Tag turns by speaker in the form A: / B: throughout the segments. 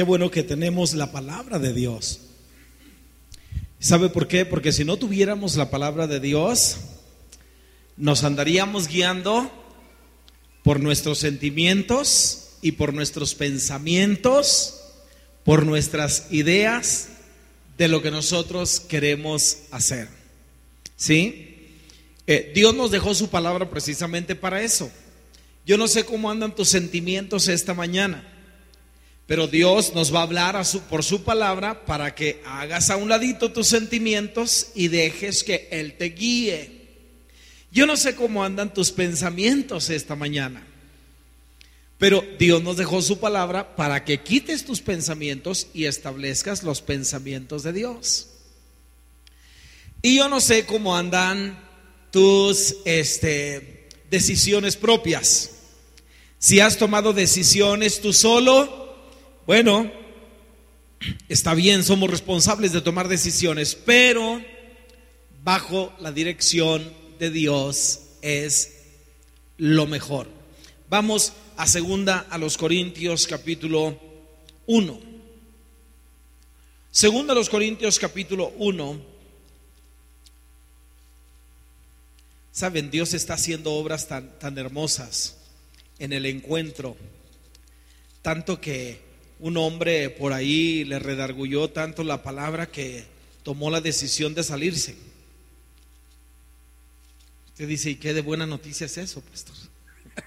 A: Qué bueno que tenemos la palabra de Dios. ¿Sabe por qué? Porque si no tuviéramos la palabra de Dios, nos andaríamos guiando por nuestros sentimientos y por nuestros pensamientos, por nuestras ideas de lo que nosotros queremos hacer. ¿Sí? Eh, Dios nos dejó su palabra precisamente para eso. Yo no sé cómo andan tus sentimientos esta mañana, pero Dios nos va a hablar por su palabra para que hagas a un ladito tus sentimientos y dejes que Él te guíe. Yo no sé cómo andan tus pensamientos esta mañana, pero Dios nos dejó su palabra para que quites tus pensamientos y establezcas los pensamientos de Dios. Y yo no sé cómo andan tus este, decisiones propias. Si has tomado decisiones tú solo, bueno, está bien, somos responsables de tomar decisiones, pero bajo la dirección de Dios es lo mejor. Vamos a segunda a los Corintios capítulo 1. Segunda a los Corintios capítulo 1 Saben, Dios está haciendo obras tan, tan hermosas en el encuentro, tanto que un hombre por ahí le redargulló tanto la palabra que tomó la decisión de salirse. Usted dice, ¿y qué de buena noticia es eso, pastor?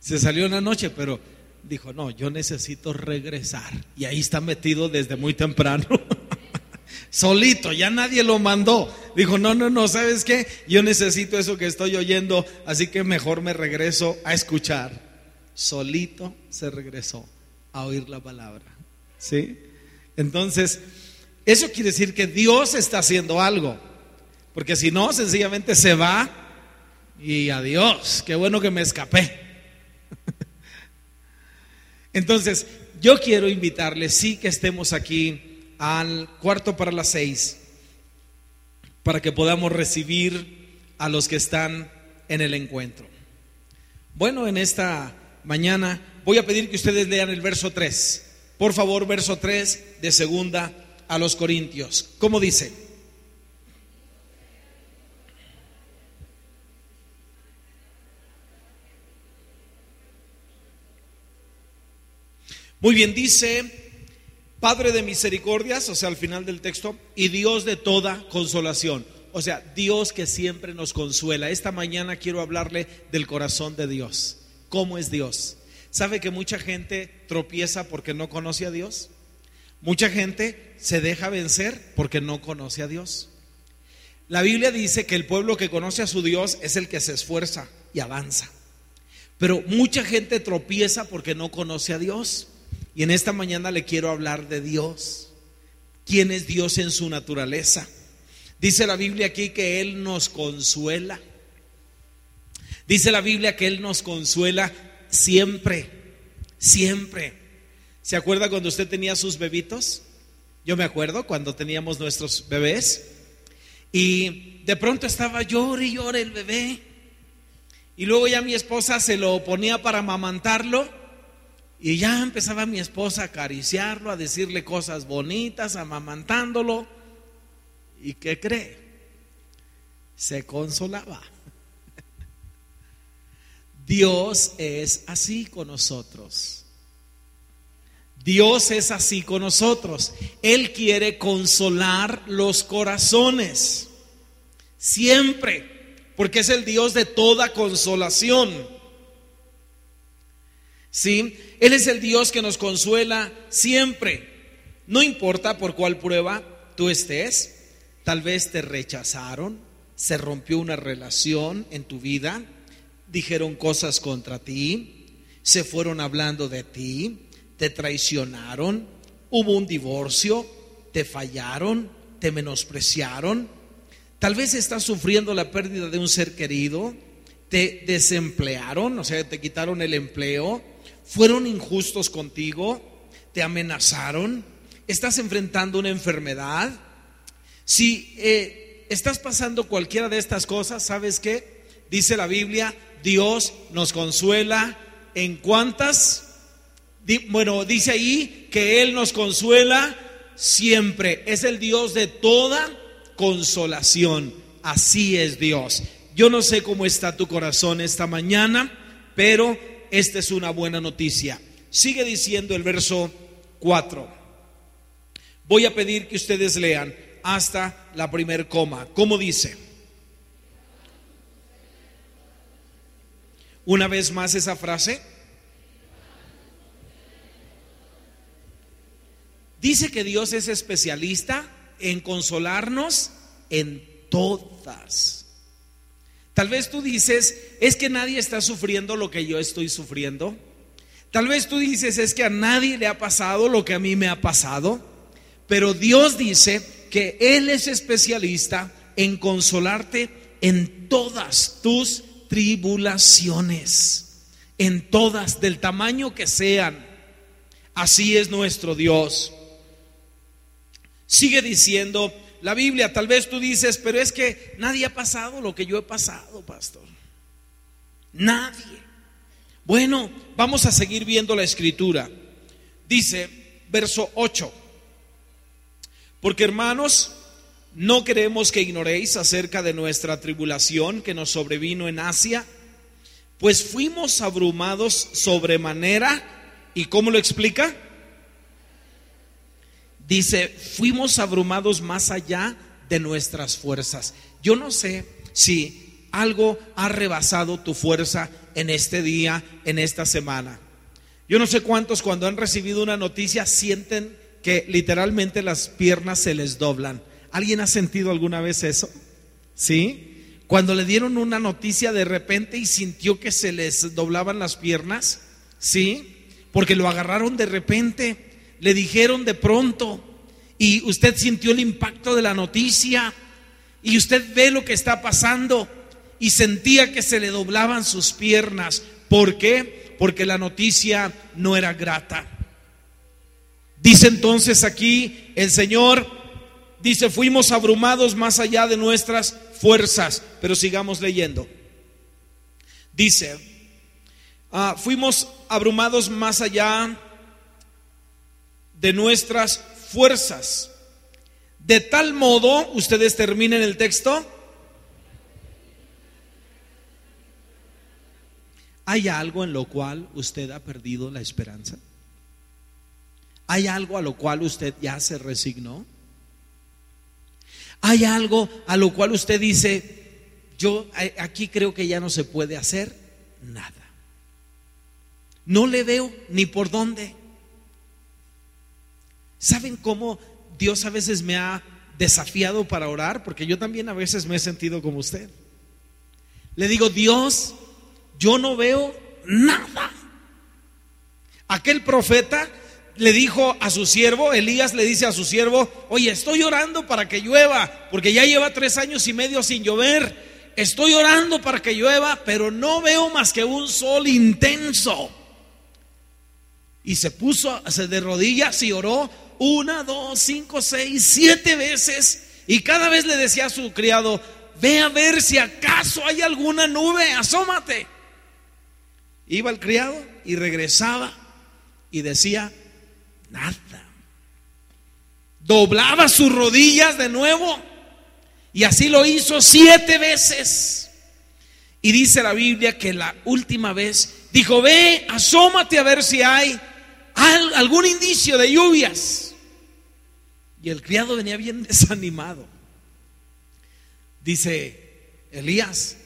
A: Se salió una noche, pero dijo, no, yo necesito regresar. Y ahí está metido desde muy temprano. solito, ya nadie lo mandó. Dijo, no, no, no, ¿sabes qué? Yo necesito eso que estoy oyendo, así que mejor me regreso a escuchar. Solito se regresó a oír la palabra. ¿Sí? Entonces, eso quiere decir que Dios está haciendo algo. Porque si no, sencillamente se va y adiós, qué bueno que me escapé. Entonces, yo quiero invitarle, sí que estemos aquí al cuarto para las seis, para que podamos recibir a los que están en el encuentro. Bueno, en esta mañana voy a pedir que ustedes lean el verso 3. Por favor, verso 3 de segunda a los Corintios. ¿Cómo dice? Muy bien, dice Padre de misericordias, o sea, al final del texto, y Dios de toda consolación. O sea, Dios que siempre nos consuela. Esta mañana quiero hablarle del corazón de Dios. ¿Cómo es Dios? ¿Sabe que mucha gente tropieza porque no conoce a Dios? Mucha gente se deja vencer porque no conoce a Dios. La Biblia dice que el pueblo que conoce a su Dios es el que se esfuerza y avanza. Pero mucha gente tropieza porque no conoce a Dios. Y en esta mañana le quiero hablar de Dios. ¿Quién es Dios en su naturaleza? Dice la Biblia aquí que Él nos consuela. Dice la Biblia que Él nos consuela siempre, siempre. ¿Se acuerda cuando usted tenía sus bebitos? Yo me acuerdo cuando teníamos nuestros bebés. Y de pronto estaba llore y llore el bebé. Y luego ya mi esposa se lo ponía para amamantarlo y ya empezaba mi esposa a acariciarlo, a decirle cosas bonitas, amamantándolo. ¿Y qué cree? Se consolaba. Dios es así con nosotros. Dios es así con nosotros. Él quiere consolar los corazones. Siempre. Porque es el Dios de toda consolación. ¿Sí? Él es el Dios que nos consuela siempre. No importa por cuál prueba tú estés, tal vez te rechazaron, se rompió una relación en tu vida, dijeron cosas contra ti, se fueron hablando de ti, te traicionaron, hubo un divorcio, te fallaron, te menospreciaron, tal vez estás sufriendo la pérdida de un ser querido, te desemplearon, o sea, te quitaron el empleo, fueron injustos contigo, te amenazaron, estás enfrentando una enfermedad. Si eh, estás pasando cualquiera de estas cosas, ¿sabes qué? Dice la Biblia, Dios nos consuela en cuántas, bueno, dice ahí que Él nos consuela siempre. Es el Dios de toda consolación. Así es Dios. Yo no sé cómo está tu corazón esta mañana, pero esta es una buena noticia. Sigue diciendo el verso 4. Voy a pedir que ustedes lean hasta la primer coma. ¿Cómo dice? Una vez más esa frase. Dice que Dios es especialista en consolarnos en todas. Tal vez tú dices, es que nadie está sufriendo lo que yo estoy sufriendo. Tal vez tú dices, es que a nadie le ha pasado lo que a mí me ha pasado. Pero Dios dice que Él es especialista en consolarte en todas tus tribulaciones, en todas, del tamaño que sean. Así es nuestro Dios. Sigue diciendo la Biblia, tal vez tú dices, pero es que nadie ha pasado lo que yo he pasado, pastor. Nadie. Bueno, vamos a seguir viendo la escritura. Dice, verso 8. Porque hermanos, no queremos que ignoréis acerca de nuestra tribulación que nos sobrevino en Asia, pues fuimos abrumados sobremanera. ¿Y cómo lo explica? Dice, fuimos abrumados más allá de nuestras fuerzas. Yo no sé si algo ha rebasado tu fuerza en este día, en esta semana. Yo no sé cuántos cuando han recibido una noticia sienten que literalmente las piernas se les doblan. ¿Alguien ha sentido alguna vez eso? ¿Sí? Cuando le dieron una noticia de repente y sintió que se les doblaban las piernas, ¿sí? Porque lo agarraron de repente, le dijeron de pronto y usted sintió el impacto de la noticia y usted ve lo que está pasando y sentía que se le doblaban sus piernas. ¿Por qué? Porque la noticia no era grata. Dice entonces aquí el Señor, dice, fuimos abrumados más allá de nuestras fuerzas, pero sigamos leyendo. Dice, ah, fuimos abrumados más allá de nuestras fuerzas. De tal modo, ustedes terminen el texto. ¿Hay algo en lo cual usted ha perdido la esperanza? ¿Hay algo a lo cual usted ya se resignó? ¿Hay algo a lo cual usted dice, yo aquí creo que ya no se puede hacer nada? No le veo ni por dónde. ¿Saben cómo Dios a veces me ha desafiado para orar? Porque yo también a veces me he sentido como usted. Le digo, Dios, yo no veo nada. Aquel profeta le dijo a su siervo, Elías le dice a su siervo, oye, estoy orando para que llueva, porque ya lleva tres años y medio sin llover. Estoy orando para que llueva, pero no veo más que un sol intenso. Y se puso, de rodillas y oró una, dos, cinco, seis, siete veces. Y cada vez le decía a su criado, ve a ver si acaso hay alguna nube, asómate. Iba el criado y regresaba y decía, Nada. Doblaba sus rodillas de nuevo y así lo hizo siete veces. Y dice la Biblia que la última vez dijo, ve, asómate a ver si hay algún indicio de lluvias. Y el criado venía bien desanimado. Dice, Elías,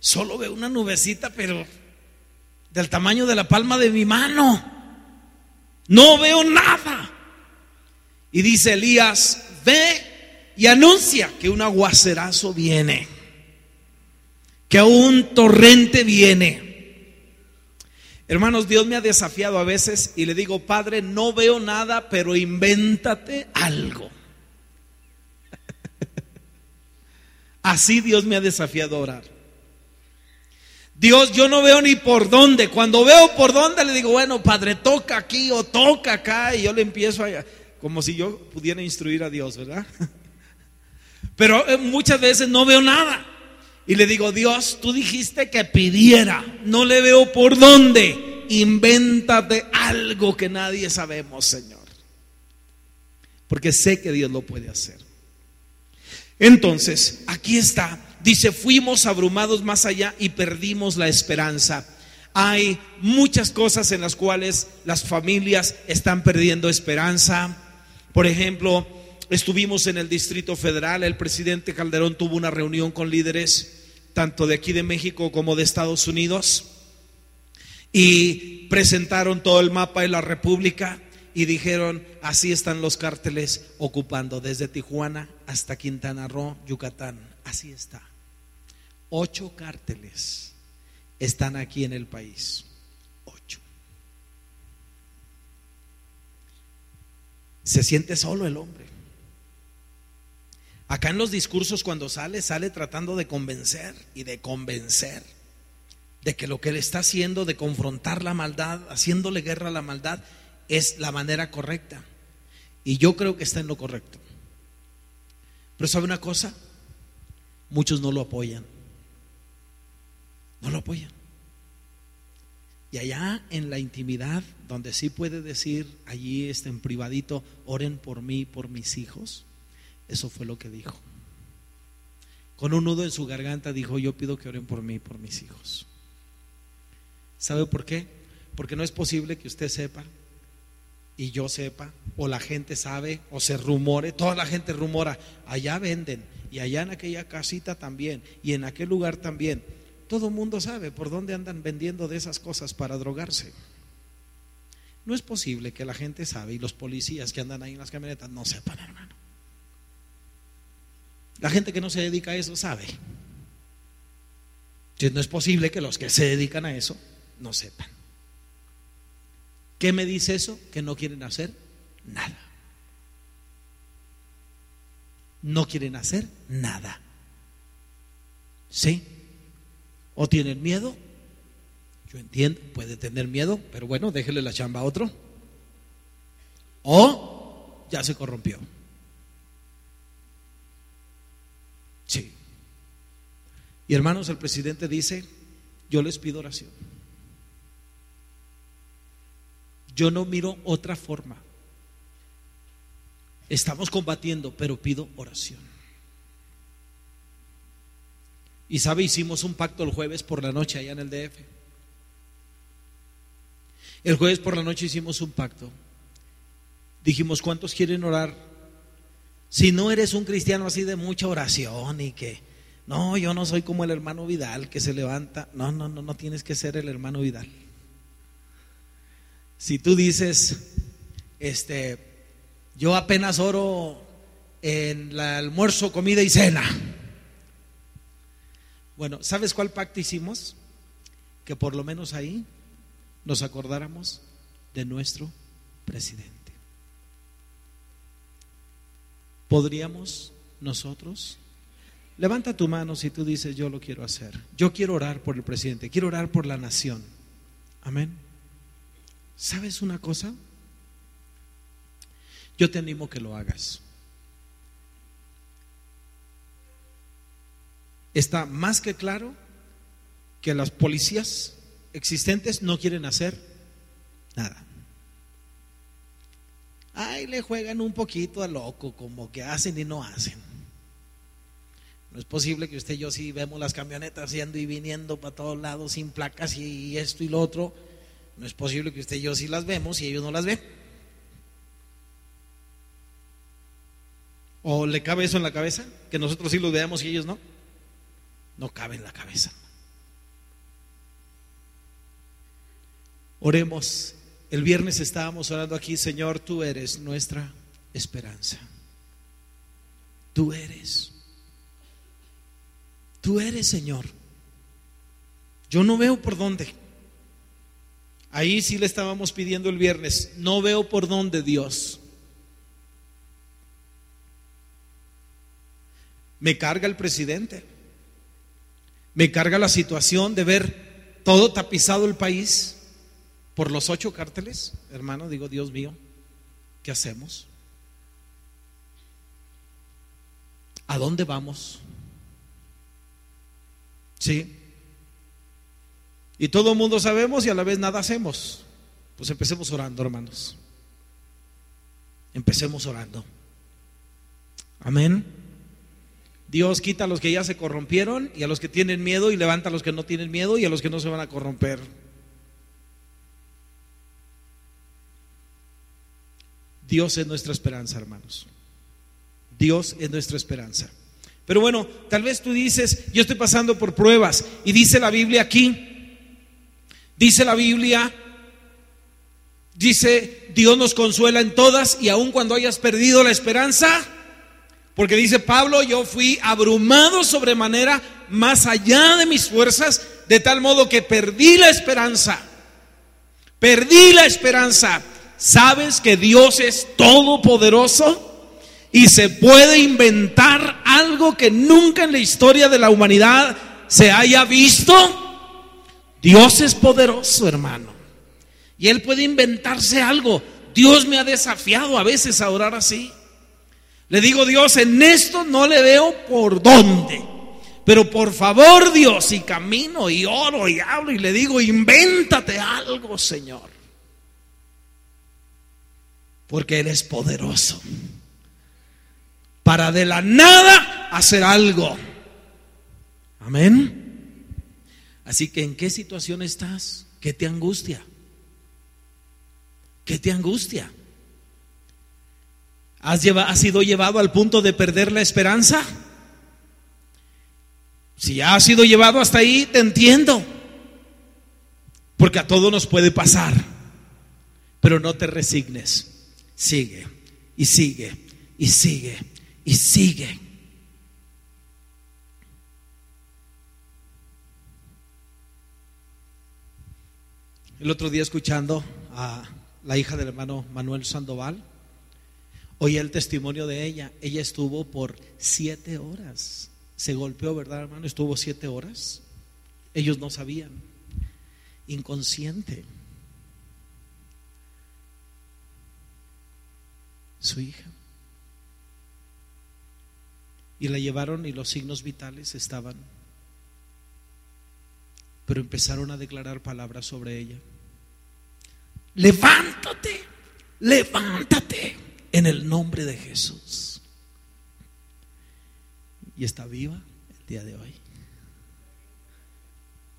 A: solo ve una nubecita, pero del tamaño de la palma de mi mano. No veo nada. Y dice Elías, ve y anuncia que un aguacerazo viene, que un torrente viene. Hermanos, Dios me ha desafiado a veces y le digo, Padre, no veo nada, pero invéntate algo. Así Dios me ha desafiado a orar. Dios, yo no veo ni por dónde. Cuando veo por dónde, le digo, bueno, Padre, toca aquí o toca acá. Y yo le empiezo a, como si yo pudiera instruir a Dios, ¿verdad? Pero eh, muchas veces no veo nada. Y le digo, Dios, tú dijiste que pidiera. No le veo por dónde. invéntate algo que nadie sabemos, Señor. Porque sé que Dios lo puede hacer. Entonces, aquí está. Dice, fuimos abrumados más allá y perdimos la esperanza. Hay muchas cosas en las cuales las familias están perdiendo esperanza. Por ejemplo, estuvimos en el Distrito Federal, el presidente Calderón tuvo una reunión con líderes tanto de aquí de México como de Estados Unidos y presentaron todo el mapa de la República y dijeron, así están los cárteles ocupando desde Tijuana hasta Quintana Roo, Yucatán. Así está. Ocho cárteles están aquí en el país. Ocho. Se siente solo el hombre. Acá en los discursos cuando sale, sale tratando de convencer y de convencer de que lo que él está haciendo, de confrontar la maldad, haciéndole guerra a la maldad, es la manera correcta. Y yo creo que está en lo correcto. Pero ¿sabe una cosa? Muchos no lo apoyan. No lo apoyan. Y allá en la intimidad, donde sí puede decir, allí está en privadito, oren por mí, por mis hijos. Eso fue lo que dijo. Con un nudo en su garganta dijo, yo pido que oren por mí, por mis hijos. ¿Sabe por qué? Porque no es posible que usted sepa y yo sepa, o la gente sabe, o se rumore, toda la gente rumora, allá venden, y allá en aquella casita también, y en aquel lugar también. Todo el mundo sabe por dónde andan vendiendo de esas cosas para drogarse. No es posible que la gente sabe y los policías que andan ahí en las camionetas no sepan, hermano. La gente que no se dedica a eso sabe. Entonces no es posible que los que se dedican a eso no sepan. ¿Qué me dice eso? Que no quieren hacer nada. No quieren hacer nada. ¿Sí? ¿O tienen miedo? Yo entiendo, puede tener miedo, pero bueno, déjele la chamba a otro. O ya se corrompió. Sí. Y hermanos, el presidente dice, yo les pido oración. Yo no miro otra forma. Estamos combatiendo, pero pido oración. Y sabe, hicimos un pacto el jueves por la noche allá en el DF. El jueves por la noche hicimos un pacto. Dijimos, ¿cuántos quieren orar? Si no eres un cristiano así de mucha oración y que, no, yo no soy como el hermano Vidal que se levanta. No, no, no, no tienes que ser el hermano Vidal. Si tú dices, este, yo apenas oro en el almuerzo, comida y cena. Bueno, ¿sabes cuál pacto hicimos? Que por lo menos ahí nos acordáramos de nuestro presidente. ¿Podríamos nosotros? Levanta tu mano si tú dices, yo lo quiero hacer. Yo quiero orar por el presidente, quiero orar por la nación. Amén. ¿Sabes una cosa? Yo te animo que lo hagas. Está más que claro que las policías existentes no quieren hacer nada. Ay, le juegan un poquito a loco, como que hacen y no hacen. No es posible que usted y yo sí vemos las camionetas yendo y viniendo para todos lados sin placas y esto y lo otro no es posible que usted y yo sí las vemos y ellos no las ven. ¿O le cabe eso en la cabeza? Que nosotros sí los veamos y ellos no. No cabe en la cabeza. Oremos. El viernes estábamos orando aquí, Señor, tú eres nuestra esperanza. Tú eres. Tú eres, Señor. Yo no veo por dónde. Ahí sí le estábamos pidiendo el viernes. No veo por dónde Dios. Me carga el presidente. Me carga la situación de ver todo tapizado el país por los ocho cárteles. Hermano, digo, Dios mío, ¿qué hacemos? ¿A dónde vamos? Sí. Y todo el mundo sabemos y a la vez nada hacemos. Pues empecemos orando, hermanos. Empecemos orando. Amén. Dios quita a los que ya se corrompieron y a los que tienen miedo y levanta a los que no tienen miedo y a los que no se van a corromper. Dios es nuestra esperanza, hermanos. Dios es nuestra esperanza. Pero bueno, tal vez tú dices, yo estoy pasando por pruebas y dice la Biblia aquí, dice la Biblia, dice, Dios nos consuela en todas y aun cuando hayas perdido la esperanza, porque dice Pablo, yo fui abrumado sobremanera más allá de mis fuerzas, de tal modo que perdí la esperanza. Perdí la esperanza. ¿Sabes que Dios es todopoderoso? Y se puede inventar algo que nunca en la historia de la humanidad se haya visto. Dios es poderoso, hermano. Y Él puede inventarse algo. Dios me ha desafiado a veces a orar así. Le digo, Dios, en esto no le veo por dónde. Pero por favor, Dios, y camino y oro y hablo y le digo, invéntate algo, Señor. Porque Él es poderoso. Para de la nada hacer algo. Amén. Así que, ¿en qué situación estás? ¿Qué te angustia? ¿Qué te angustia? ¿Has, sido llevado al punto de perder la esperanza? Si ya has sido llevado hasta ahí, te entiendo. Porque a todo nos puede pasar. Pero no te resignes. Sigue y sigue y sigue y sigue. El otro día escuchando a la hija del hermano Manuel Sandoval, Oí el testimonio de ella. Ella estuvo por siete horas. Se golpeó, ¿verdad, hermano? Estuvo siete horas. Ellos no sabían. Inconsciente. Su hija. Y la llevaron y los signos vitales estaban. Pero empezaron a declarar palabras sobre ella. Levántate, levántate en el nombre de Jesús. Y está viva el día de hoy.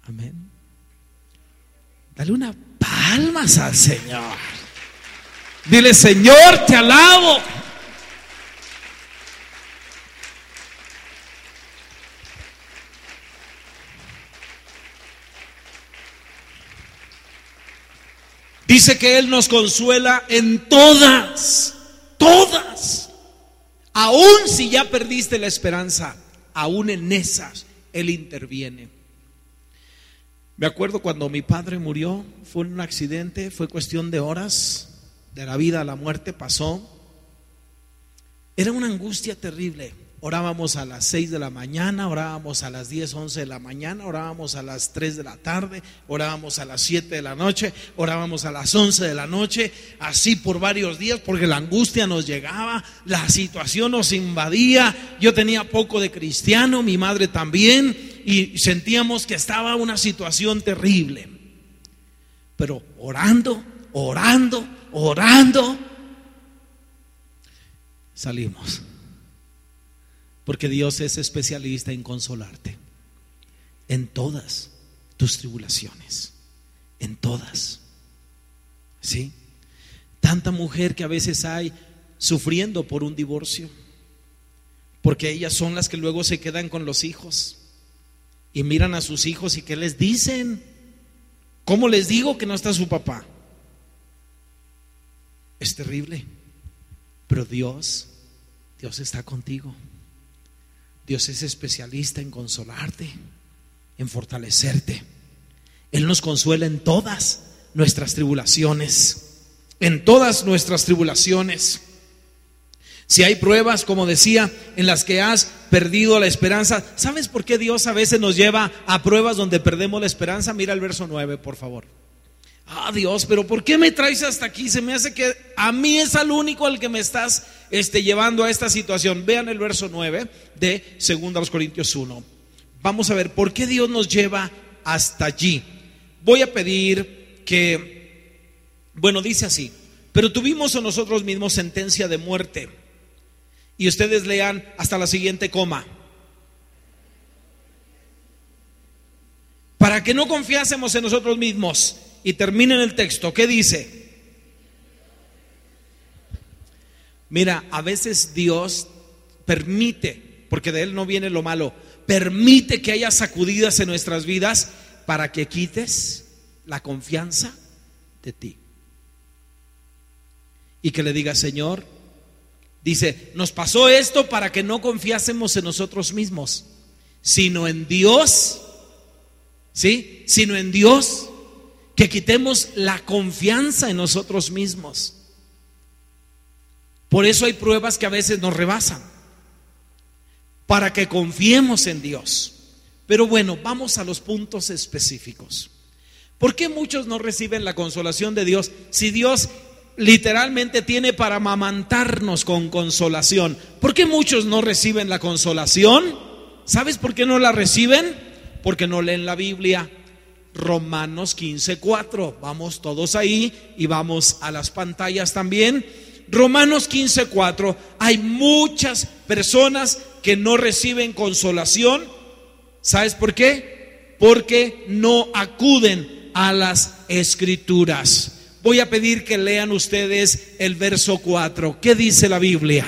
A: Amén. Dale una palmas al Señor. Dile, Señor, te alabo. Dice que Él nos consuela en todas Todas. Aún si ya perdiste la esperanza, aún en esas Él interviene. Me acuerdo cuando mi padre murió, fue un accidente, fue cuestión de horas, de la vida a la muerte pasó. Era una angustia terrible. Orábamos a las 6 de la mañana, orábamos a las 10, 11 de la mañana, orábamos a las 3 de la tarde, orábamos a las 7 de la noche, orábamos a las 11 de la noche, así por varios días, porque la angustia nos llegaba, la situación nos invadía. Yo tenía poco de cristiano, mi madre también, y sentíamos que estaba una situación terrible. Pero orando, orando, orando, salimos. Porque Dios es especialista en consolarte en todas tus tribulaciones, en todas. ¿Sí? Tanta mujer que a veces hay sufriendo por un divorcio, porque ellas son las que luego se quedan con los hijos y miran a sus hijos y que les dicen, ¿cómo les digo que no está su papá? Es terrible, pero Dios, Dios está contigo. Dios es especialista en consolarte, en fortalecerte. Él nos consuela en todas nuestras tribulaciones, en todas nuestras tribulaciones. Si hay pruebas, como decía, en las que has perdido la esperanza, ¿sabes por qué Dios a veces nos lleva a pruebas donde perdemos la esperanza? Mira el verso 9, por favor. Ah, Dios, pero ¿por qué me traes hasta aquí? Se me hace que a mí es al único al que me estás este, llevando a esta situación. Vean el verso 9 de 2 Corintios 1. Vamos a ver, ¿por qué Dios nos lleva hasta allí? voy a pedir que, bueno, dice así, pero tuvimos a nosotros mismos sentencia de muerte. Y ustedes lean hasta la siguiente coma. Para que no confiásemos en nosotros mismos. Y terminen el texto. ¿Qué dice? Mira, a veces Dios permite, porque de Él no viene lo malo, permite que haya sacudidas en nuestras vidas para que quites la confianza de ti. Y que le diga, Señor, dice, nos pasó esto para que no confiásemos en nosotros mismos, sino en Dios, ¿sí? Sino en Dios, que quitemos la confianza en nosotros mismos. Por eso hay pruebas que a veces nos rebasan, para que confiemos en Dios. Pero bueno, vamos a los puntos específicos. ¿Por qué muchos no reciben la consolación de Dios si Dios literalmente tiene para amamantarnos con consolación? ¿Por qué muchos no reciben la consolación? ¿Sabes por qué no la reciben? Porque no leen la Biblia. Romanos 15:4. Vamos todos ahí y vamos a las pantallas también. Romanos 15:4. Hay muchas personas que no reciben consolación ¿Sabes por qué? Porque no acuden a las escrituras. Voy a pedir que lean ustedes el verso 4. ¿Qué dice la Biblia?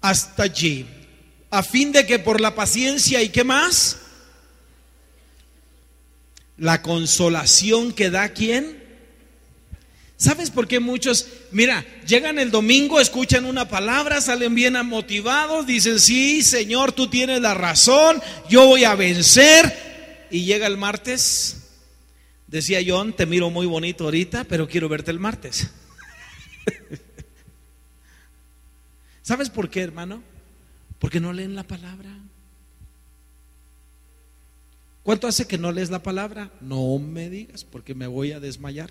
A: Hasta allí. A fin de que por la paciencia y qué más? La consolación que da quién? ¿Sabes por qué muchos, mira, llegan el domingo, escuchan una palabra, salen bien motivados, dicen, sí, Señor, tú tienes la razón, yo voy a vencer. Y llega el martes, decía John, te miro muy bonito ahorita, pero quiero verte el martes. ¿Sabes por qué, hermano? Porque no leen la palabra. ¿Cuánto hace que no lees la palabra? No me digas, porque me voy a desmayar.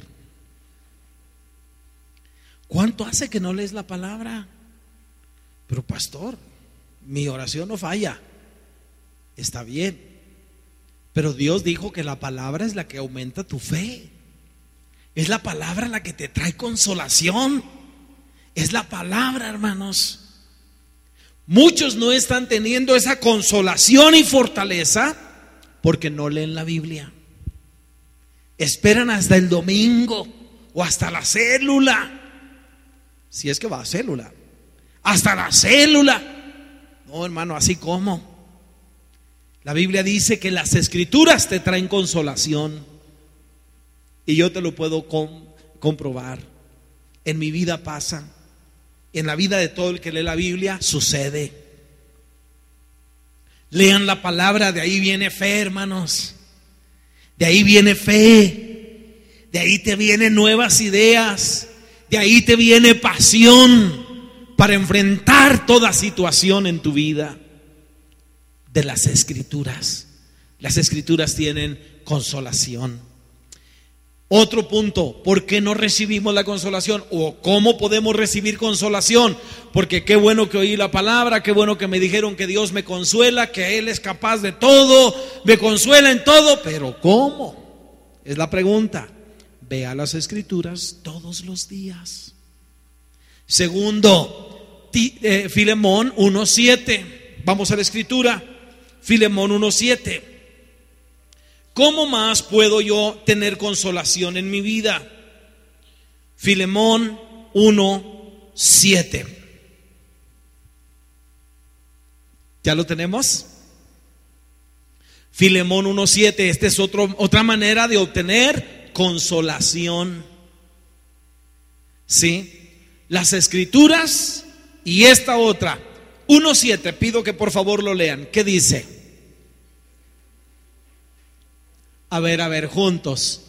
A: ¿Cuánto hace que no lees la palabra? Pero pastor, mi oración no falla. Está bien. Pero Dios dijo que la palabra es la que aumenta tu fe. Es la palabra la que te trae consolación. Es la palabra, hermanos. Muchos no están teniendo esa consolación y fortaleza porque no leen la Biblia. Esperan hasta el domingo o hasta la célula si es que va a célula. Hasta la célula. No, hermano, así como. La Biblia dice que las escrituras te traen consolación. Y yo te lo puedo comprobar. En mi vida pasa. En la vida de todo el que lee la Biblia sucede. Lean la palabra, de ahí viene fe, hermanos. De ahí viene fe. De ahí te vienen nuevas ideas. De ahí te viene pasión para enfrentar toda situación en tu vida. De las escrituras. Las escrituras tienen consolación. Otro punto, ¿por qué no recibimos la consolación? ¿O cómo podemos recibir consolación? Porque qué bueno que oí la palabra, qué bueno que me dijeron que Dios me consuela, que Él es capaz de todo, me consuela en todo, pero ¿cómo? Es la pregunta. Vea las escrituras todos los días. Segundo, eh, Filemón 1.7. Vamos a la escritura. Filemón 1.7. ¿Cómo más puedo yo tener consolación en mi vida? Filemón 1.7. ¿Ya lo tenemos? Filemón 1.7. Esta es otra manera de obtener consolación. ¿Sí? Las escrituras y esta otra. 1.7, pido que por favor lo lean. ¿Qué dice? A ver, a ver, juntos.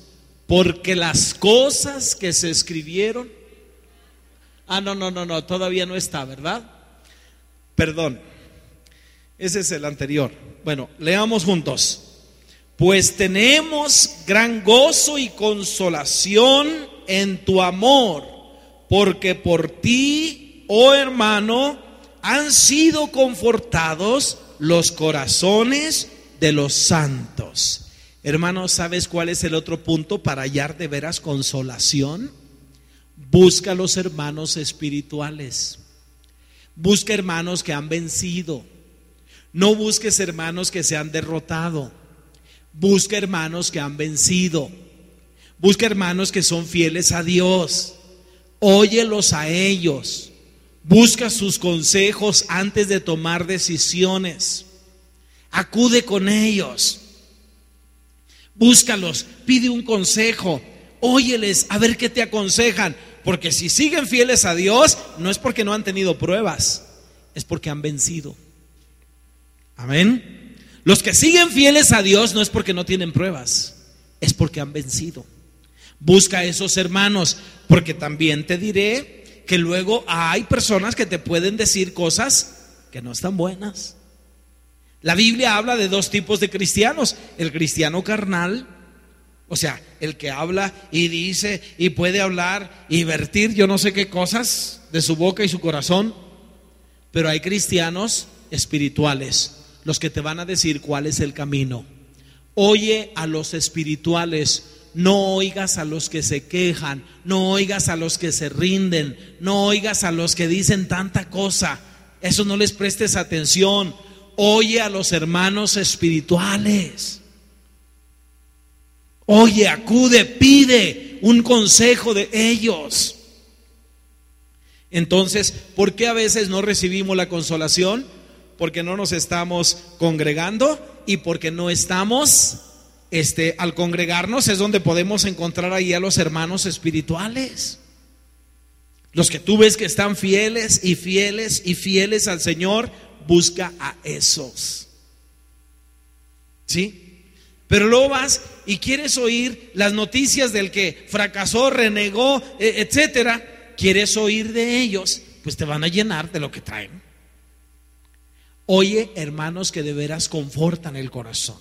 A: Porque las cosas que se escribieron... Ah, no, no, no, no, todavía no está, ¿verdad? Perdón. Ese es el anterior. Bueno, leamos juntos. Pues tenemos gran gozo y consolación en tu amor, porque por ti oh hermano, han sido confortados los corazones de los santos. Hermano, ¿sabes cuál es el otro punto para hallar de veras consolación? Busca a los hermanos espirituales. Busca hermanos que han vencido. No busques hermanos que se han derrotado. Busca hermanos que han vencido. Busca hermanos que son fieles a Dios. Óyelos a ellos. Busca sus consejos antes de tomar decisiones. Acude con ellos. Búscalos, pide un consejo. Óyeles a ver qué te aconsejan. Porque si siguen fieles a Dios, no es porque no han tenido pruebas, es porque han vencido. Amén. Los que siguen fieles a Dios no es porque no tienen pruebas, es porque han vencido. Busca a esos hermanos, porque también te diré que luego hay personas que te pueden decir cosas que no están buenas. La Biblia habla de dos tipos de cristianos, el cristiano carnal o sea, el que habla y dice y puede hablar y vertir yo no sé qué cosas de su boca y su corazón, pero hay cristianos espirituales, los que te van a decir cuál es el camino. Oye a los espirituales, no oigas a los que se quejan, no oigas a los que se rinden, no oigas a los que dicen tanta cosa. Eso no les prestes atención. Oye a los hermanos espirituales. Oye, acude, pide un consejo de ellos. Entonces, ¿por qué a veces no recibimos la consolación? Porque no nos estamos congregando y porque no estamos, este, al congregarnos es donde podemos encontrar ahí a los hermanos espirituales. Los que tú ves que están fieles y fieles y fieles al Señor, busca a esos. ¿Sí? Pero luego vas y quieres oír las noticias del que fracasó, renegó, e, etcétera. Quieres oír de ellos, pues te van a llenar de lo que traen. Oye, hermanos, que de veras confortan el corazón.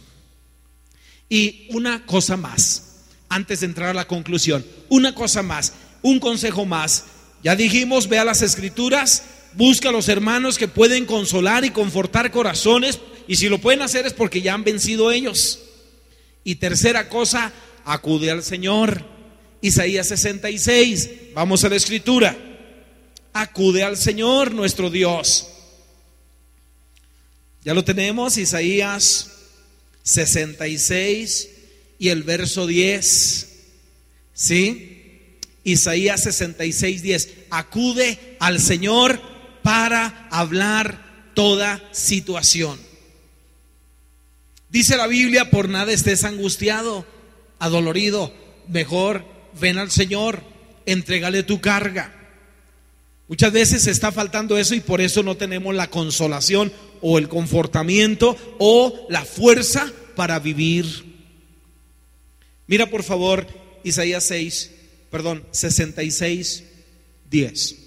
A: Y una cosa más, antes de entrar a la conclusión, una cosa más, un consejo más. Ya dijimos, ve a las escrituras, busca a los hermanos que pueden consolar y confortar corazones, y si lo pueden hacer es porque ya han vencido ellos. Y tercera cosa, acude al Señor. Isaías 66, vamos a la escritura. Acude al Señor nuestro Dios. Ya lo tenemos, Isaías 66 y el verso 10. ¿Sí? Isaías 66, 10. Acude al Señor para hablar toda situación. Dice la Biblia, por nada estés angustiado, adolorido, mejor ven al Señor, entrégale tu carga. Muchas veces está faltando eso y por eso no tenemos la consolación o el confortamiento o la fuerza para vivir. Mira por favor Isaías 6, perdón, 66, 10.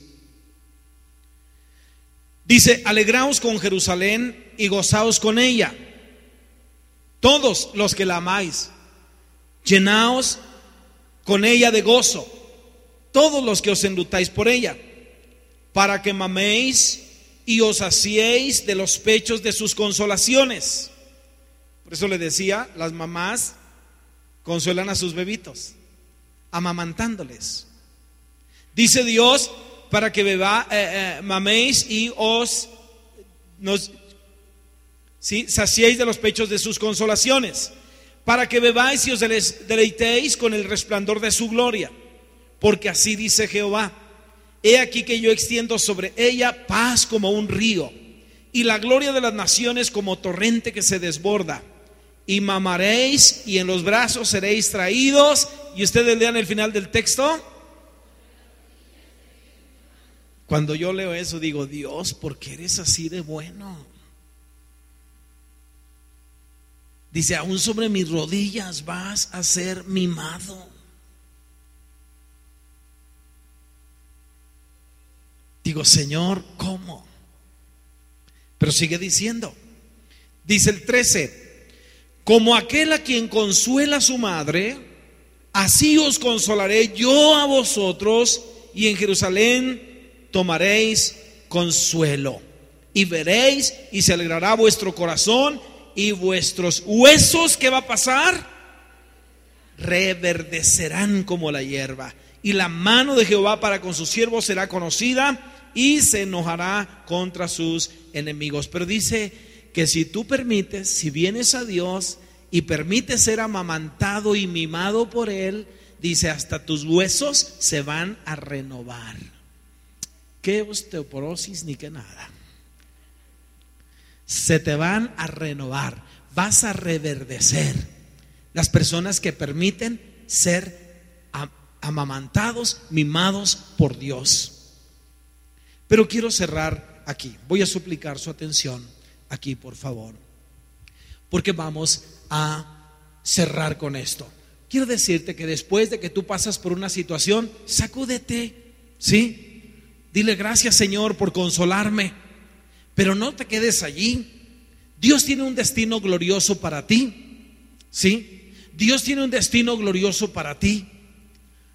A: Dice, alegraos con Jerusalén y gozaos con ella todos los que la amáis, llenaos con ella de gozo, todos los que os enlutáis por ella, para que maméis y os hacéis de los pechos de sus consolaciones. Por eso le decía, las mamás consuelan a sus bebitos, amamantándoles. Dice Dios, para que beba, eh, eh, maméis y os nos saciéis de los pechos de sus consolaciones, para que bebáis y os deleitéis con el resplandor de su gloria, porque así dice Jehová, he aquí que yo extiendo sobre ella paz como un río, y la gloria de las naciones como torrente que se desborda, y mamaréis y en los brazos seréis traídos, y ustedes lean el final del texto. Cuando yo leo eso digo, Dios, ¿por qué eres así de bueno? Dice, aún sobre mis rodillas vas a ser mimado. Digo, Señor, ¿cómo? Pero sigue diciendo, dice el 13, como aquel a quien consuela su madre, así os consolaré yo a vosotros y en Jerusalén tomaréis consuelo. Y veréis y se alegrará vuestro corazón y vuestros huesos, ¿qué va a pasar? Reverdecerán como la hierba. Y la mano de Jehová para con sus siervos será conocida y se enojará contra sus enemigos. Pero dice que si tú permites, si vienes a Dios y permites ser amamantado y mimado por Él, dice, hasta tus huesos se van a renovar. ¿Qué osteoporosis ni qué nada? Se te van a renovar, vas a reverdecer. Las personas que permiten ser amamantados, mimados por Dios. Pero quiero cerrar aquí. Voy a suplicar su atención aquí, por favor. Porque vamos a cerrar con esto. Quiero decirte que después de que tú pasas por una situación, sacúdete, ¿sí? Dile gracias Señor por consolarme, pero no te quedes allí. Dios tiene un destino glorioso para ti, ¿sí? Dios tiene un destino glorioso para ti.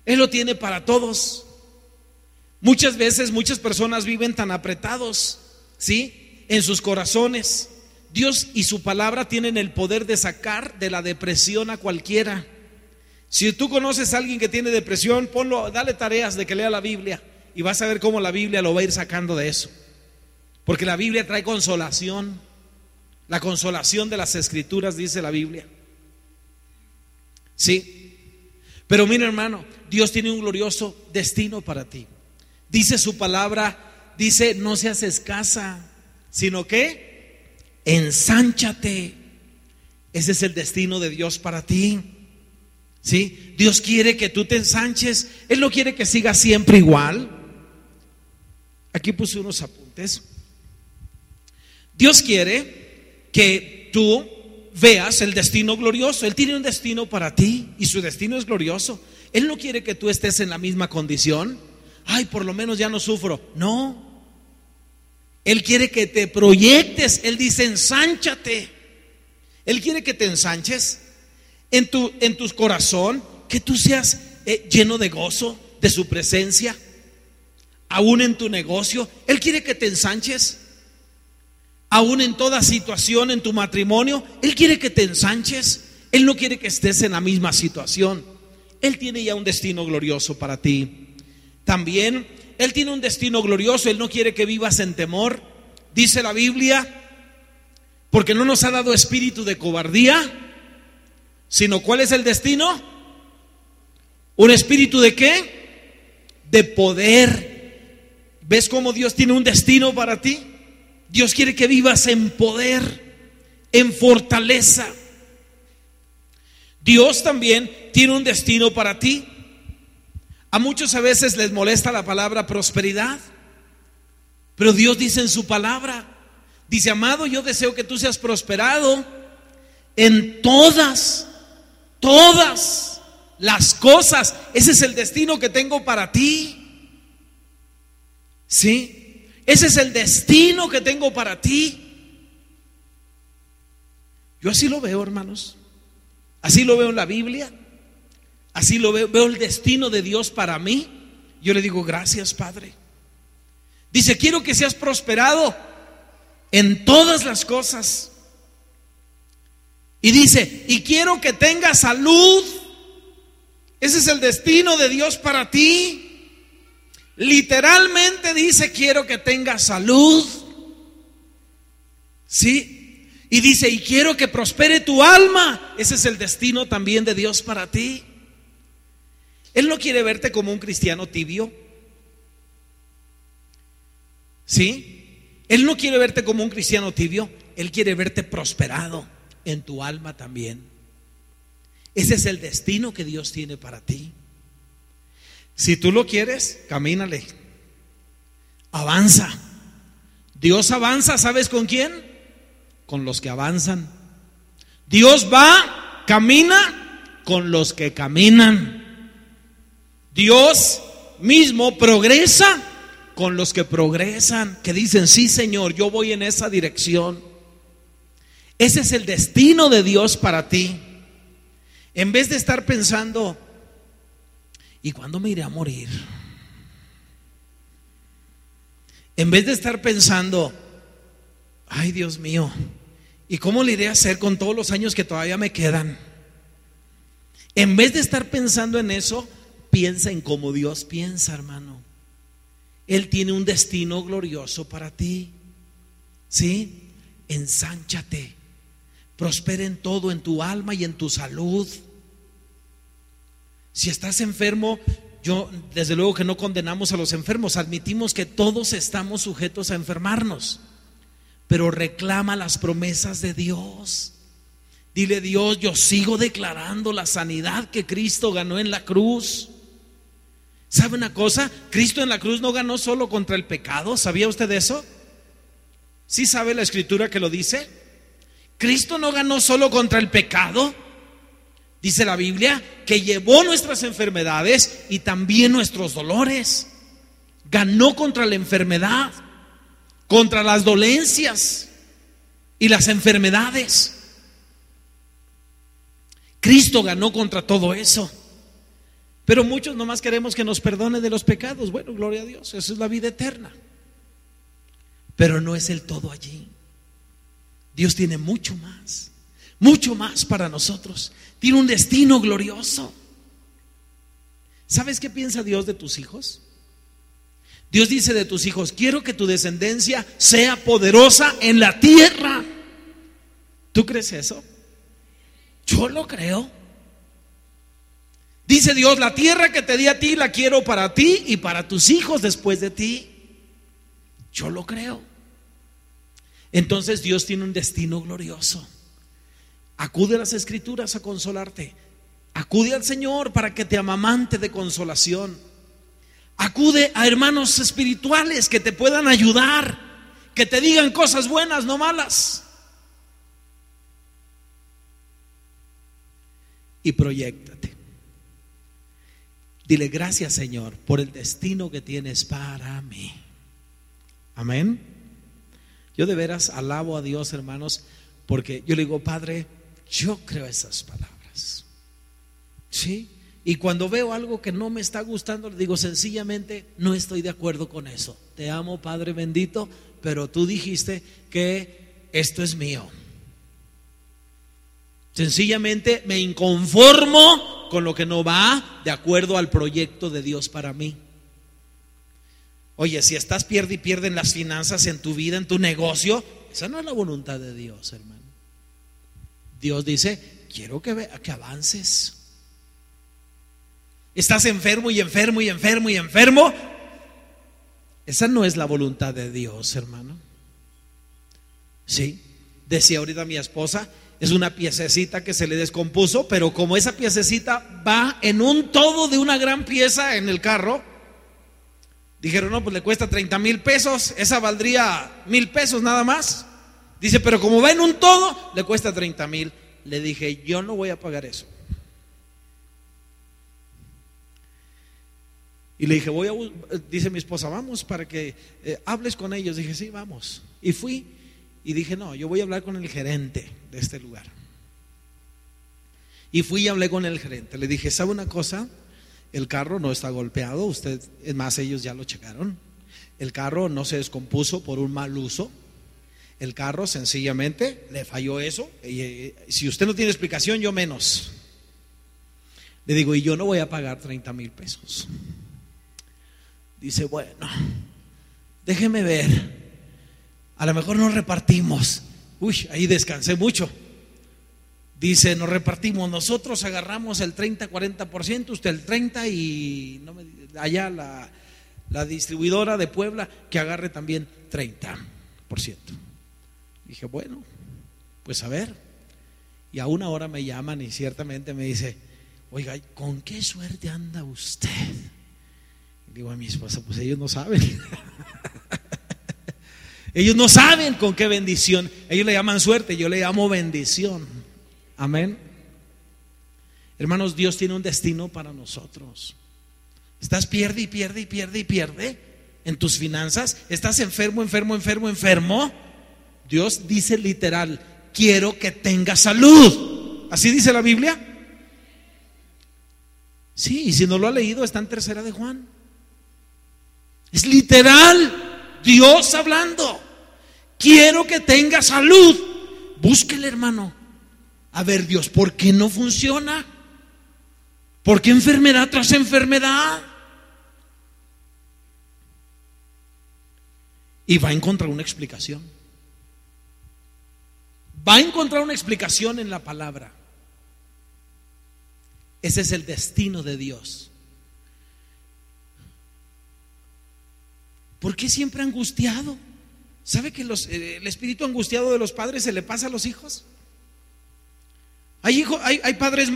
A: Él lo tiene para todos. Muchas veces muchas personas viven tan apretados, ¿sí? En sus corazones. Dios y su palabra tienen el poder de sacar de la depresión a cualquiera. Si tú conoces a alguien que tiene depresión, ponlo, dale tareas de que lea la Biblia y vas a ver cómo la Biblia lo va a ir sacando de eso. Porque la Biblia trae consolación. La consolación de las escrituras dice la Biblia. Sí. Pero mira hermano, Dios tiene un glorioso destino para ti. Dice su palabra, dice, no seas escasa, sino que ensánchate. Ese es el destino de Dios para ti. ¿Sí? Dios quiere que tú te ensanches. Él no quiere que sigas siempre igual. Aquí puse unos apuntes. Dios quiere que tú veas el destino glorioso. Él tiene un destino para ti y su destino es glorioso. Él no quiere que tú estés en la misma condición. Ay, por lo menos ya no sufro. No. Él quiere que te proyectes. Él dice, ensánchate. Él quiere que te ensanches en tu, en tu corazón, que tú seas eh, lleno de gozo, de su presencia, aún en tu negocio. Él quiere que te ensanches, aún en toda situación, en tu matrimonio. Él quiere que te ensanches. Él no quiere que estés en la misma situación. Él tiene ya un destino glorioso para ti. También Él tiene un destino glorioso. Él no quiere que vivas en temor. Dice la Biblia, porque no nos ha dado espíritu de cobardía, sino ¿cuál es el destino? ¿Un espíritu de qué? De poder. ¿Ves cómo Dios tiene un destino para ti? Dios quiere que vivas en poder, en fortaleza. Dios también tiene un destino para ti. A muchos a veces les molesta la palabra prosperidad, pero Dios dice en su palabra, dice, amado, yo deseo que tú seas prosperado en todas todas las cosas. Ese es el destino que tengo para ti. ¿Sí? Ese es el destino que tengo para ti. Yo así lo veo, hermanos. Así lo veo en la Biblia. Así lo veo. Veo el destino de Dios para mí. Yo le digo, gracias, Padre. Dice, quiero que seas prosperado en todas las cosas y dice, y quiero que tengas salud. Ese es el destino de Dios para ti. Literalmente dice, quiero que tengas salud. ¿Sí? Y dice, y quiero que prospere tu alma. Ese es el destino también de Dios para ti. Él no quiere verte como un cristiano tibio. ¿Sí? Él no quiere verte como un cristiano tibio. Él quiere verte prosperado en tu alma también. Ese es el destino que Dios tiene para ti. Si tú lo quieres, camínale. Avanza. Dios avanza, ¿sabes con quién? Con los que avanzan. Dios va, camina con los que caminan. Dios mismo progresa con los que progresan, que dicen, sí Señor, yo voy en esa dirección. Ese es el destino de Dios para ti. En vez de estar pensando, ¿y cuándo me iré a morir? En vez de estar pensando, ay Dios mío, ¿y cómo le iré a hacer con todos los años que todavía me quedan? En vez de estar pensando en eso, piensa en cómo Dios piensa, hermano. Él tiene un destino glorioso para ti. ¿Sí? Ensánchate. Prospera en todo, en tu alma y en tu salud. Si estás enfermo, yo desde luego que no condenamos a los enfermos, admitimos que todos estamos sujetos a enfermarnos, pero reclama las promesas de Dios. Dile Dios, yo sigo declarando la sanidad que Cristo ganó en la cruz. ¿Sabe una cosa? Cristo en la cruz no ganó solo contra el pecado. ¿Sabía usted eso? ¿Sí sabe la escritura que lo dice? Cristo no ganó solo contra el pecado. Dice la Biblia que llevó nuestras enfermedades y también nuestros dolores. Ganó contra la enfermedad, contra las dolencias y las enfermedades. Cristo ganó contra todo eso. Pero muchos nomás queremos que nos perdone de los pecados. Bueno, gloria a Dios, eso es la vida eterna. Pero no es el todo allí. Dios tiene mucho más, mucho más para nosotros. Tiene un destino glorioso. ¿Sabes qué piensa Dios de tus hijos? Dios dice de tus hijos, quiero que tu descendencia sea poderosa en la tierra. ¿Tú crees eso? Yo lo creo. Dice Dios, la tierra que te di a ti la quiero para ti y para tus hijos después de ti. Yo lo creo. Entonces Dios tiene un destino glorioso. Acude a las escrituras a consolarte. Acude al Señor para que te amamante de consolación. Acude a hermanos espirituales que te puedan ayudar, que te digan cosas buenas, no malas. Y proyectate. Dile gracias Señor por el destino que tienes para mí. Amén. Yo de veras alabo a Dios, hermanos, porque yo le digo, Padre, yo creo esas palabras. ¿Sí? Y cuando veo algo que no me está gustando, le digo sencillamente, no estoy de acuerdo con eso. Te amo, Padre bendito, pero tú dijiste que esto es mío. Sencillamente me inconformo con lo que no va de acuerdo al proyecto de Dios para mí. Oye, si estás pierde y pierde en las finanzas, en tu vida, en tu negocio, esa no es la voluntad de Dios, hermano. Dios dice, quiero que, que avances. Estás enfermo y enfermo y enfermo y enfermo. Esa no es la voluntad de Dios, hermano. Sí, decía ahorita mi esposa, es una piececita que se le descompuso, pero como esa piececita va en un todo de una gran pieza en el carro, dijeron, no, pues le cuesta 30 mil pesos, esa valdría mil pesos nada más. Dice, pero como va en un todo, le cuesta 30 mil. Le dije, yo no voy a pagar eso. Y le dije, voy a, dice mi esposa, vamos para que eh, hables con ellos. Dije, sí, vamos. Y fui y dije, no, yo voy a hablar con el gerente de este lugar. Y fui y hablé con el gerente. Le dije, ¿sabe una cosa? El carro no está golpeado, usted, es más, ellos ya lo checaron. El carro no se descompuso por un mal uso. El carro sencillamente le falló eso. Y, eh, si usted no tiene explicación, yo menos. Le digo, y yo no voy a pagar 30 mil pesos. Dice, bueno, déjeme ver. A lo mejor nos repartimos. Uy, ahí descansé mucho. Dice, nos repartimos, nosotros agarramos el 30, 40%, usted el 30 y no me, allá la, la distribuidora de Puebla que agarre también 30%. Dije, bueno, pues a ver. Y a una hora me llaman y ciertamente me dice, oiga, ¿con qué suerte anda usted? Digo a mi esposa, pues ellos no saben. ellos no saben con qué bendición. Ellos le llaman suerte, yo le llamo bendición. Amén. Hermanos, Dios tiene un destino para nosotros. Estás pierde y pierde y pierde y pierde en tus finanzas. Estás enfermo, enfermo, enfermo, enfermo. Dios dice literal, quiero que tenga salud. ¿Así dice la Biblia? Sí, y si no lo ha leído, está en tercera de Juan. Es literal. Dios hablando. Quiero que tenga salud. Búsquele, hermano. A ver, Dios, ¿por qué no funciona? ¿Por qué enfermedad tras enfermedad? Y va a encontrar una explicación. Va a encontrar una explicación en la palabra. Ese es el destino de Dios. ¿Por qué siempre angustiado? ¿Sabe que eh, el espíritu angustiado de los padres se le pasa a los hijos? Hay, hay, padres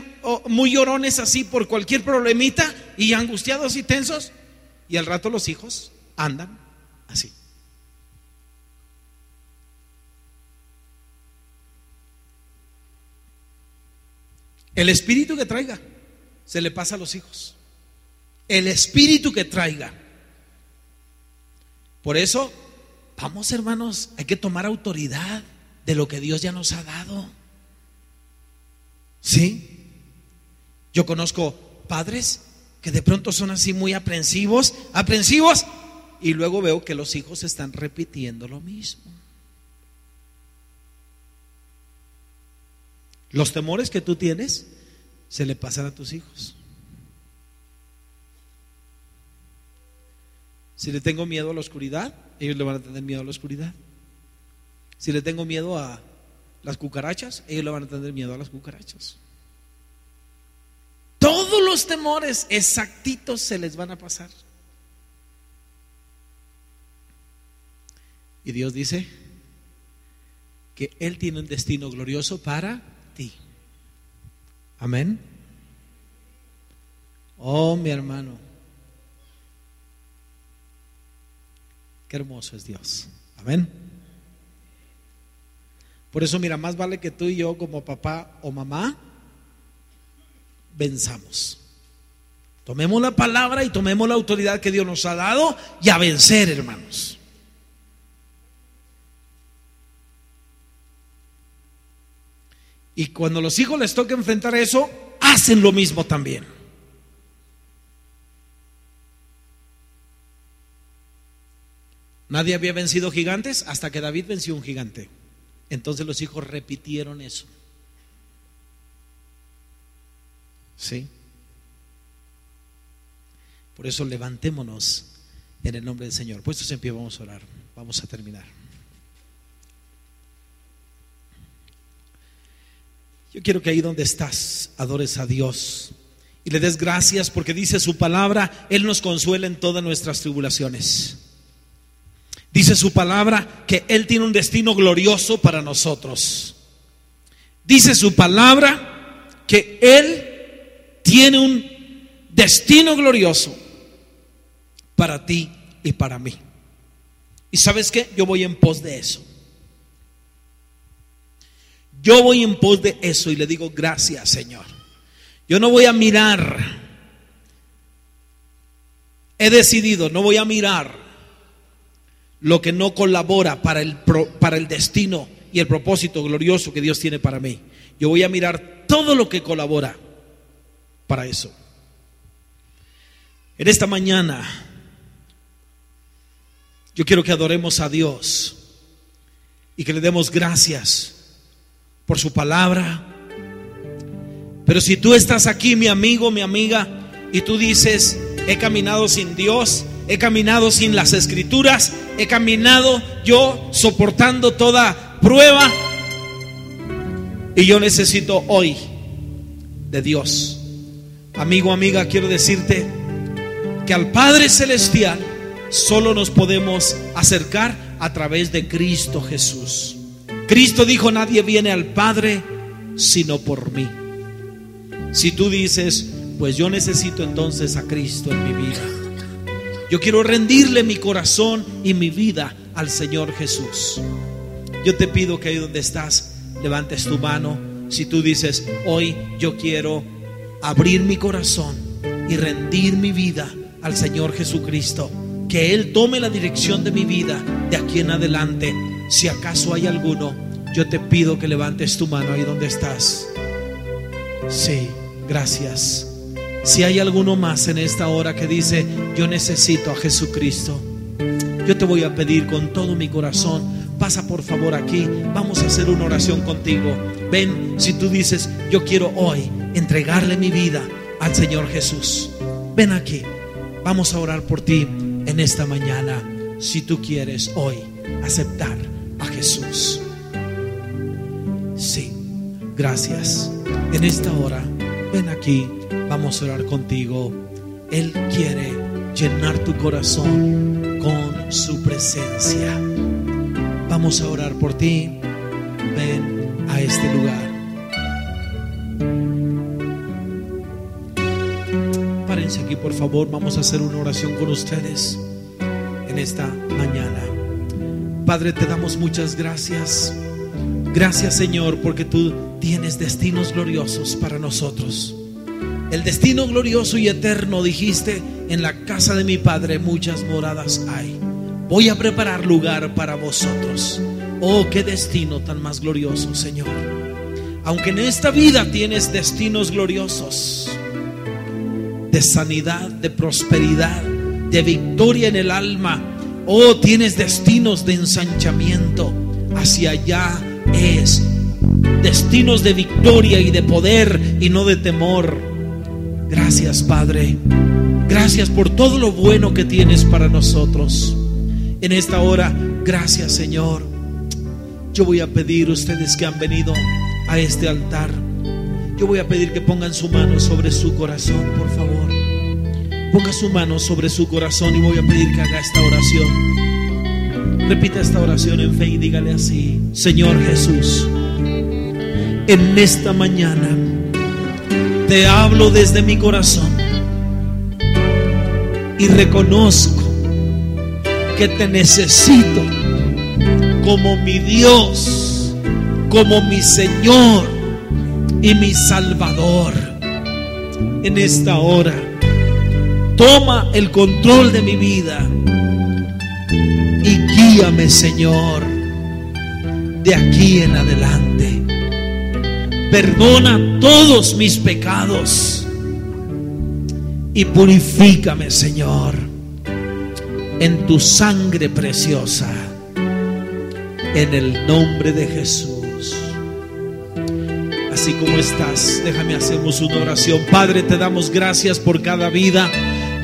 A: muy llorones así por cualquier problemita y angustiados y tensos y al rato los hijos andan así. El espíritu que traiga se le pasa a los hijos. El espíritu que traiga. Por eso, vamos hermanos, hay que tomar autoridad de lo que Dios ya nos ha dado. ¿Sí? Yo conozco padres que de pronto son así muy aprensivos, aprensivos, y luego veo que los hijos están repitiendo lo mismo. Los temores que tú tienes se le pasan a tus hijos. Si le tengo miedo a la oscuridad, ellos le van a tener miedo a la oscuridad. Si le tengo miedo a las cucarachas, ellos le van a tener miedo a las cucarachas. Todos los temores exactitos se les van a pasar. Y Dios dice que Él tiene un destino glorioso para ti. Amén. Oh, mi hermano. Qué hermoso es Dios. Amén. Por eso, mira, más vale que tú y yo como papá o mamá venzamos. Tomemos la palabra y tomemos la autoridad que Dios nos ha dado y a vencer, hermanos. Y cuando los hijos les toca enfrentar eso, hacen lo mismo también. Nadie había vencido gigantes hasta que David venció un gigante. Entonces los hijos repitieron eso. ¿Sí? Por eso levantémonos en el nombre del Señor. Puestos en pie, vamos a orar. Vamos a terminar. Yo quiero que ahí donde estás adores a Dios y le des gracias porque dice su palabra, Él nos consuela en todas nuestras tribulaciones. Dice su palabra que Él tiene un destino glorioso para nosotros. Dice su palabra que Él tiene un destino glorioso para ti y para mí. ¿Y sabes qué? Yo voy en pos de eso. Yo voy en pos de eso y le digo gracias Señor. Yo no voy a mirar. He decidido, no voy a mirar lo que no colabora para el, para el destino y el propósito glorioso que Dios tiene para mí. Yo voy a mirar todo lo que colabora para eso. En esta mañana, yo quiero que adoremos a Dios y que le demos gracias por su palabra. Pero si tú estás aquí, mi amigo, mi amiga, y tú dices, he caminado sin Dios, he caminado sin las escrituras, he caminado yo soportando toda prueba y yo necesito hoy de Dios. Amigo, amiga, quiero decirte que al Padre Celestial solo nos podemos acercar a través de Cristo Jesús. Cristo dijo, nadie viene al Padre sino por mí. Si tú dices, pues yo necesito entonces a Cristo en mi vida yo quiero rendirle mi corazón y mi vida al Señor Jesús. Yo te pido que ahí donde estás, levantes tu mano. Si tú dices, hoy yo quiero abrir mi corazón y rendir mi vida al Señor Jesucristo, que Él tome la dirección de mi vida de aquí en adelante. Si acaso hay alguno, yo te pido que levantes tu mano ahí donde estás. Sí, gracias. Si hay alguno más en esta hora que dice, yo necesito a Jesucristo, yo te voy a pedir con todo mi corazón, pasa por favor aquí, vamos a hacer una oración contigo. Ven, si tú dices, yo quiero hoy entregarle mi vida al Señor Jesús, ven aquí, vamos a orar por ti en esta mañana, si tú quieres hoy aceptar a Jesús. Sí, gracias. En esta hora, ven aquí, vamos a orar contigo. Él quiere llenar tu corazón con su presencia. Vamos a orar por ti. Ven a este lugar. Párense aquí, por favor. Vamos a hacer una oración con ustedes en esta mañana. Padre, te damos muchas gracias. Gracias, Señor, porque tú tienes destinos gloriosos para nosotros. El destino glorioso y eterno dijiste, en la casa de mi Padre muchas moradas hay. Voy a preparar lugar para vosotros. Oh, qué destino tan más glorioso, Señor. Aunque en esta vida tienes destinos gloriosos de sanidad, de prosperidad, de victoria en el alma. Oh, tienes destinos de ensanchamiento. Hacia allá es destinos de victoria y de poder y no de temor. Gracias, Padre. Gracias por todo lo bueno que tienes para nosotros. En esta hora, gracias, Señor. Yo voy a pedir a ustedes que han venido a este altar. Yo voy a pedir que pongan su mano sobre su corazón, por favor. Ponga su mano sobre su corazón y voy a pedir que haga esta oración. Repita esta oración en fe y dígale así, Señor Jesús, en esta mañana te hablo desde mi corazón y reconozco que te necesito como mi Dios, como mi Señor y mi Salvador. En esta hora, toma el control de mi vida y guíame, Señor, de aquí en adelante. Perdona todos mis pecados y purifícame, Señor, en tu sangre preciosa, en el nombre de Jesús. Así como estás, déjame hacemos una oración. Padre, te damos gracias por cada vida.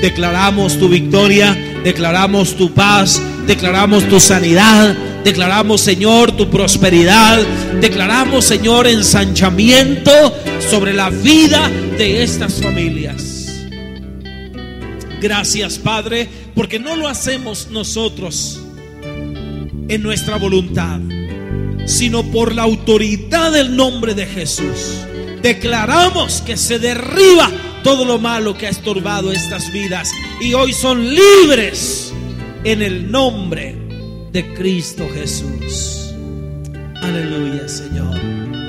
A: Declaramos tu victoria, declaramos tu paz, declaramos tu sanidad, declaramos, Señor, tu prosperidad, declaramos, Señor, ensanchamiento sobre la vida de estas familias. Gracias, Padre, porque no lo hacemos nosotros en nuestra voluntad, sino por la autoridad del nombre de Jesús. Declaramos que se derriba todo lo malo que ha estorbado estas vidas y hoy son libres en el nombre de Cristo Jesús. Aleluya, Señor.